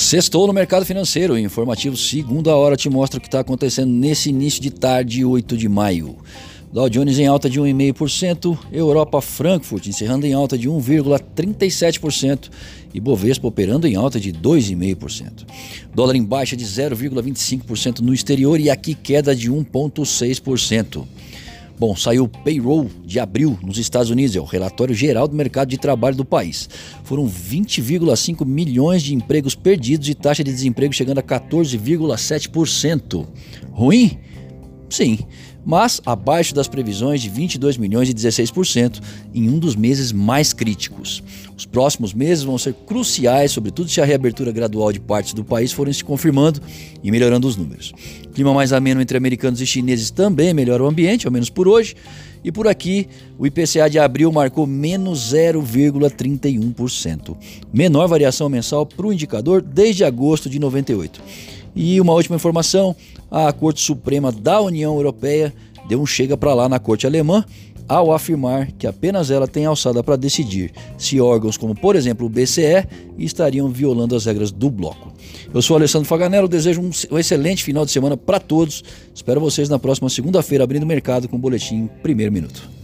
Sextou no mercado financeiro. Informativo segunda hora te mostra o que está acontecendo nesse início de tarde, 8 de maio. Dow Jones em alta de 1,5%, Europa Frankfurt encerrando em alta de 1,37% e Bovespa operando em alta de 2,5%. Dólar em baixa de 0,25% no exterior e aqui queda de 1,6%. Bom, saiu o payroll de abril nos Estados Unidos, é o relatório geral do mercado de trabalho do país. Foram 20,5 milhões de empregos perdidos e taxa de desemprego chegando a 14,7%. Ruim? Sim, mas abaixo das previsões de 22 milhões e 16% em um dos meses mais críticos. Os próximos meses vão ser cruciais, sobretudo se a reabertura gradual de partes do país forem se confirmando e melhorando os números. Clima mais ameno entre americanos e chineses também melhora o ambiente, ao menos por hoje. E por aqui, o IPCA de abril marcou menos 0,31%. Menor variação mensal para o indicador desde agosto de 98. E uma última informação: a Corte Suprema da União Europeia deu um chega para lá na Corte Alemã ao afirmar que apenas ela tem alçada para decidir se órgãos como, por exemplo, o BCE estariam violando as regras do bloco. Eu sou Alessandro Faganello, desejo um excelente final de semana para todos. Espero vocês na próxima segunda-feira abrindo o mercado com o boletim Primeiro Minuto.